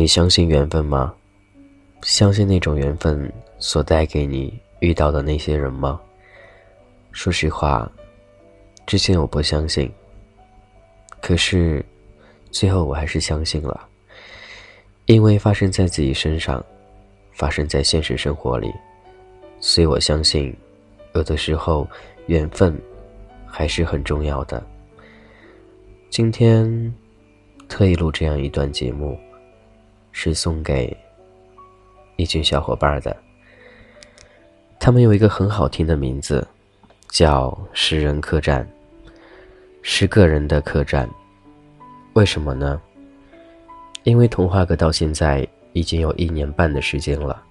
你相信缘分吗？相信那种缘分所带给你遇到的那些人吗？说实话，之前我不相信，可是最后我还是相信了，因为发生在自己身上，发生在现实生活里，所以我相信，有的时候缘分还是很重要的。今天特意录这样一段节目，是送给一群小伙伴的。他们有一个很好听的名字，叫“十人客栈”，十个人的客栈。为什么呢？因为童话阁到现在已经有一年半的时间了。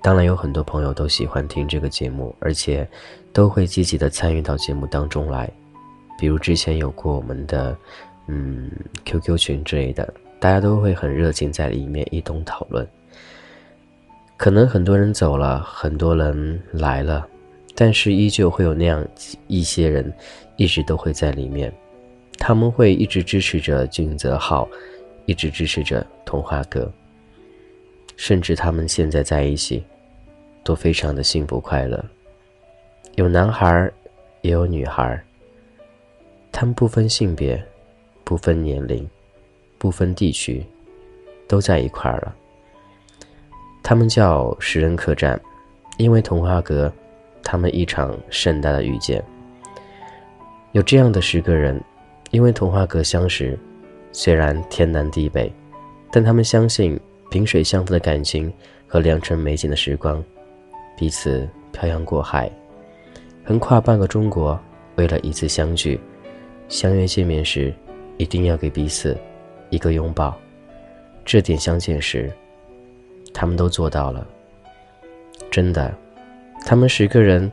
当然，有很多朋友都喜欢听这个节目，而且都会积极的参与到节目当中来。比如之前有过我们的，嗯，QQ 群之类的，大家都会很热情在里面一同讨论。可能很多人走了，很多人来了，但是依旧会有那样一些人，一直都会在里面。他们会一直支持着俊泽浩，一直支持着童话哥，甚至他们现在在一起，都非常的幸福快乐。有男孩，也有女孩。他们不分性别，不分年龄，不分地区，都在一块儿了。他们叫十人客栈，因为童话阁，他们一场盛大的遇见。有这样的十个人，因为童话阁相识，虽然天南地北，但他们相信萍水相逢的感情和良辰美景的时光，彼此漂洋过海，横跨半个中国，为了一次相聚。相约见面时，一定要给彼此一个拥抱。这点相见时，他们都做到了。真的，他们十个人，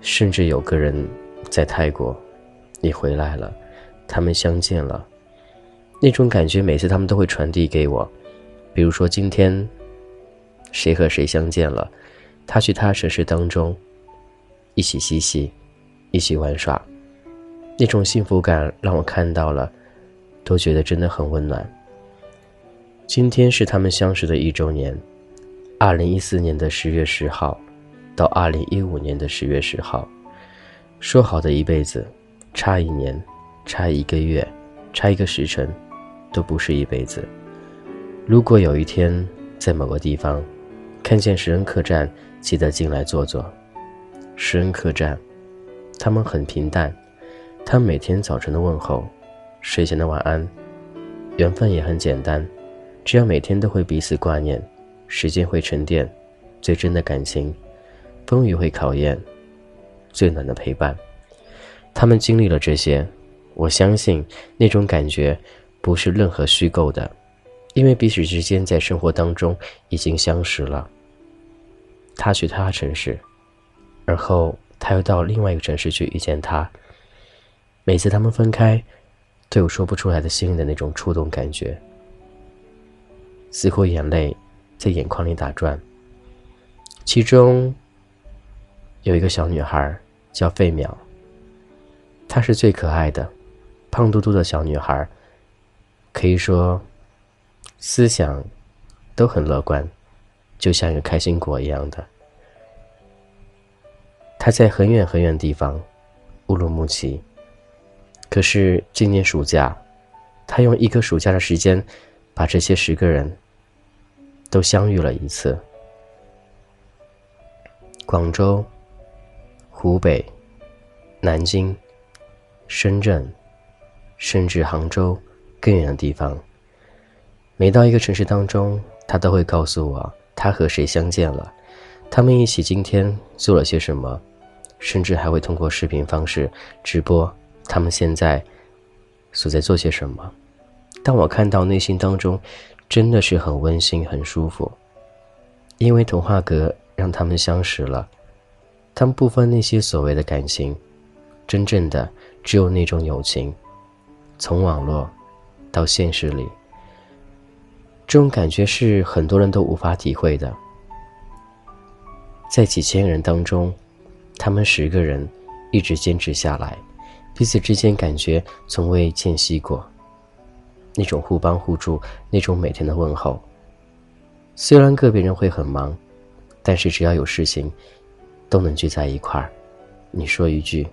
甚至有个人在泰国，你回来了，他们相见了。那种感觉，每次他们都会传递给我。比如说今天，谁和谁相见了，他去他城市当中，一起嬉戏，一起玩耍。那种幸福感让我看到了，都觉得真的很温暖。今天是他们相识的一周年，二零一四年的十月十号，到二零一五年的十月十号，说好的一辈子，差一年，差一个月，差一个时辰，都不是一辈子。如果有一天在某个地方，看见十人客栈，记得进来坐坐。十人客栈，他们很平淡。他每天早晨的问候，睡前的晚安，缘分也很简单，只要每天都会彼此挂念，时间会沉淀，最真的感情，风雨会考验，最暖的陪伴。他们经历了这些，我相信那种感觉不是任何虚构的，因为彼此之间在生活当中已经相识了。他去他城市，而后他又到另外一个城市去遇见他。每次他们分开，最有说不出来的心里的那种触动感觉，似乎眼泪在眼眶里打转。其中有一个小女孩叫费淼，她是最可爱的，胖嘟嘟的小女孩，可以说思想都很乐观，就像一个开心果一样的。她在很远很远的地方，乌鲁木齐。可是今年暑假，他用一个暑假的时间，把这些十个人都相遇了一次。广州、湖北、南京、深圳，甚至杭州更远的地方，每到一个城市当中，他都会告诉我他和谁相见了，他们一起今天做了些什么，甚至还会通过视频方式直播。他们现在所在做些什么？当我看到内心当中真的是很温馨、很舒服，因为童话阁让他们相识了。他们不分那些所谓的感情，真正的只有那种友情。从网络到现实里，这种感觉是很多人都无法体会的。在几千人当中，他们十个人一直坚持下来。彼此之间感觉从未间隙过，那种互帮互助，那种每天的问候。虽然个别人会很忙，但是只要有事情，都能聚在一块儿。你说一句，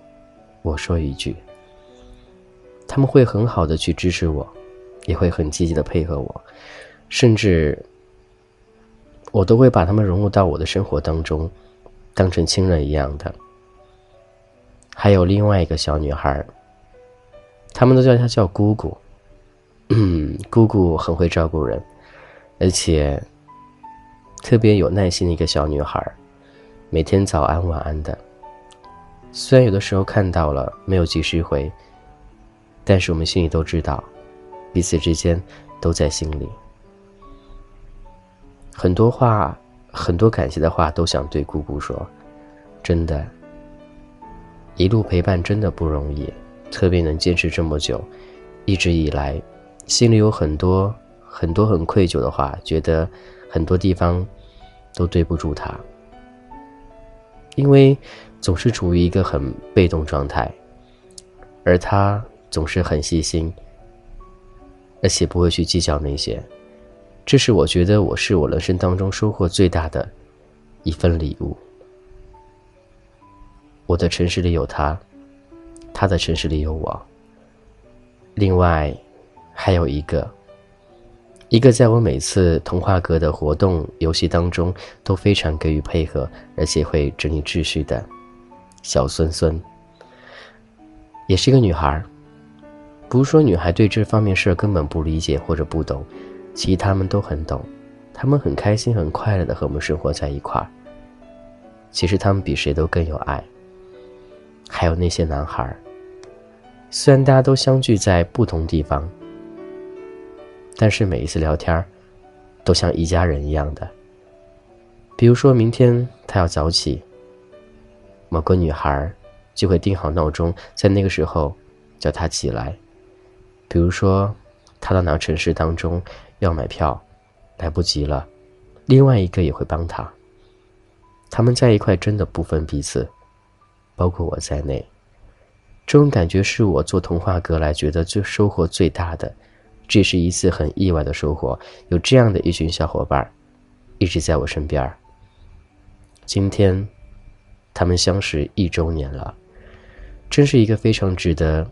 我说一句，他们会很好的去支持我，也会很积极的配合我，甚至我都会把他们融入到我的生活当中，当成亲人一样的。还有另外一个小女孩，他们都叫她叫姑姑。嗯，姑姑很会照顾人，而且特别有耐心的一个小女孩，每天早安晚安的。虽然有的时候看到了没有及时回，但是我们心里都知道，彼此之间都在心里。很多话，很多感谢的话都想对姑姑说，真的，一路陪伴真的不容易，特别能坚持这么久，一直以来。心里有很多很多很愧疚的话，觉得很多地方都对不住他，因为总是处于一个很被动状态，而他总是很细心，而且不会去计较那些，这是我觉得我是我人生当中收获最大的一份礼物。我的城市里有他，他的城市里有我，另外。还有一个，一个在我每次童话阁的活动游戏当中都非常给予配合，而且会整理秩序的小孙孙，也是一个女孩。不是说女孩对这方面事儿根本不理解或者不懂，其实他们都很懂，他们很开心很快乐的和我们生活在一块儿。其实他们比谁都更有爱。还有那些男孩，虽然大家都相聚在不同地方。但是每一次聊天都像一家人一样的。比如说明天他要早起，某个女孩就会定好闹钟，在那个时候叫他起来。比如说他到哪个城市当中要买票，来不及了，另外一个也会帮他。他们在一块真的不分彼此，包括我在内。这种感觉是我做童话阁来觉得最收获最大的。这是一次很意外的收获，有这样的一群小伙伴，一直在我身边。今天，他们相识一周年了，真是一个非常值得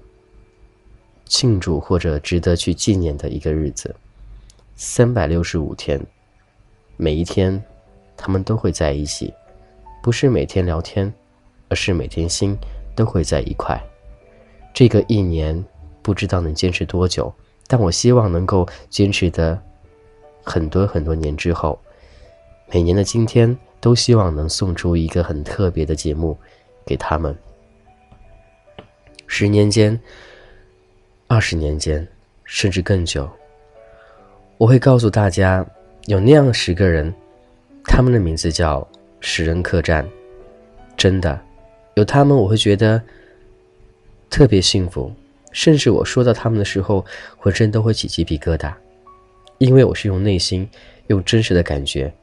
庆祝或者值得去纪念的一个日子。三百六十五天，每一天，他们都会在一起，不是每天聊天，而是每天心都会在一块。这个一年，不知道能坚持多久。但我希望能够坚持的很多很多年之后，每年的今天都希望能送出一个很特别的节目给他们。十年间、二十年间，甚至更久，我会告诉大家，有那样十个人，他们的名字叫“十人客栈”。真的，有他们，我会觉得特别幸福。甚至我说到他们的时候，浑身都会起鸡皮疙瘩，因为我是用内心、用真实的感觉，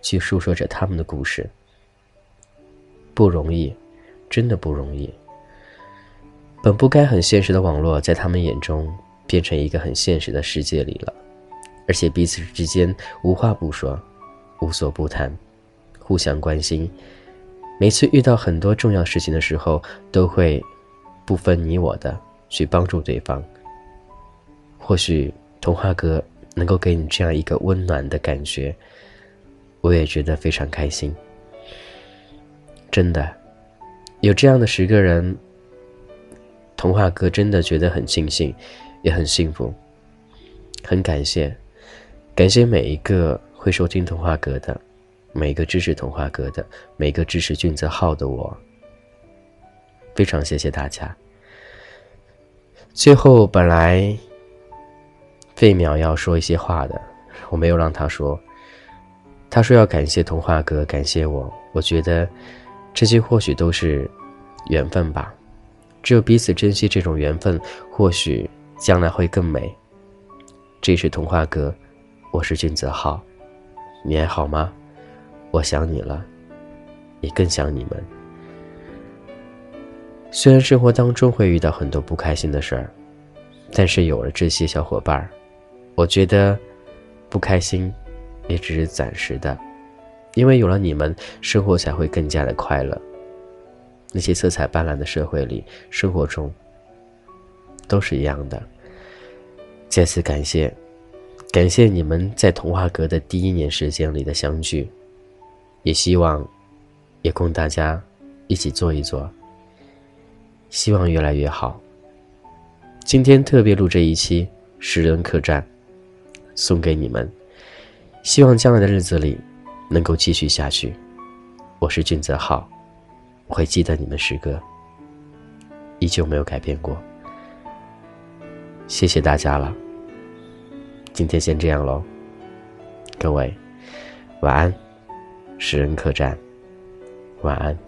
去诉说着他们的故事。不容易，真的不容易。本不该很现实的网络，在他们眼中变成一个很现实的世界里了，而且彼此之间无话不说，无所不谈，互相关心。每次遇到很多重要事情的时候，都会不分你我的。去帮助对方。或许童话哥能够给你这样一个温暖的感觉，我也觉得非常开心。真的，有这样的十个人，童话哥真的觉得很庆幸，也很幸福，很感谢，感谢每一个会收听童话哥的，每个支持童话哥的，每个支持俊泽浩的我，非常谢谢大家。最后，本来费淼要说一些话的，我没有让他说。他说要感谢童话哥，感谢我。我觉得这些或许都是缘分吧。只有彼此珍惜这种缘分，或许将来会更美。这是童话哥，我是俊泽浩，你还好吗？我想你了，也更想你们。虽然生活当中会遇到很多不开心的事儿，但是有了这些小伙伴儿我觉得不开心也只是暂时的，因为有了你们，生活才会更加的快乐。那些色彩斑斓的社会里，生活中都是一样的。再次感谢，感谢你们在童话阁的第一年时间里的相聚，也希望也供大家一起做一做。希望越来越好。今天特别录这一期《十人客栈》，送给你们。希望将来的日子里能够继续下去。我是俊泽浩，我会记得你们诗歌，依旧没有改变过。谢谢大家了。今天先这样喽，各位晚安，《食人客栈》，晚安。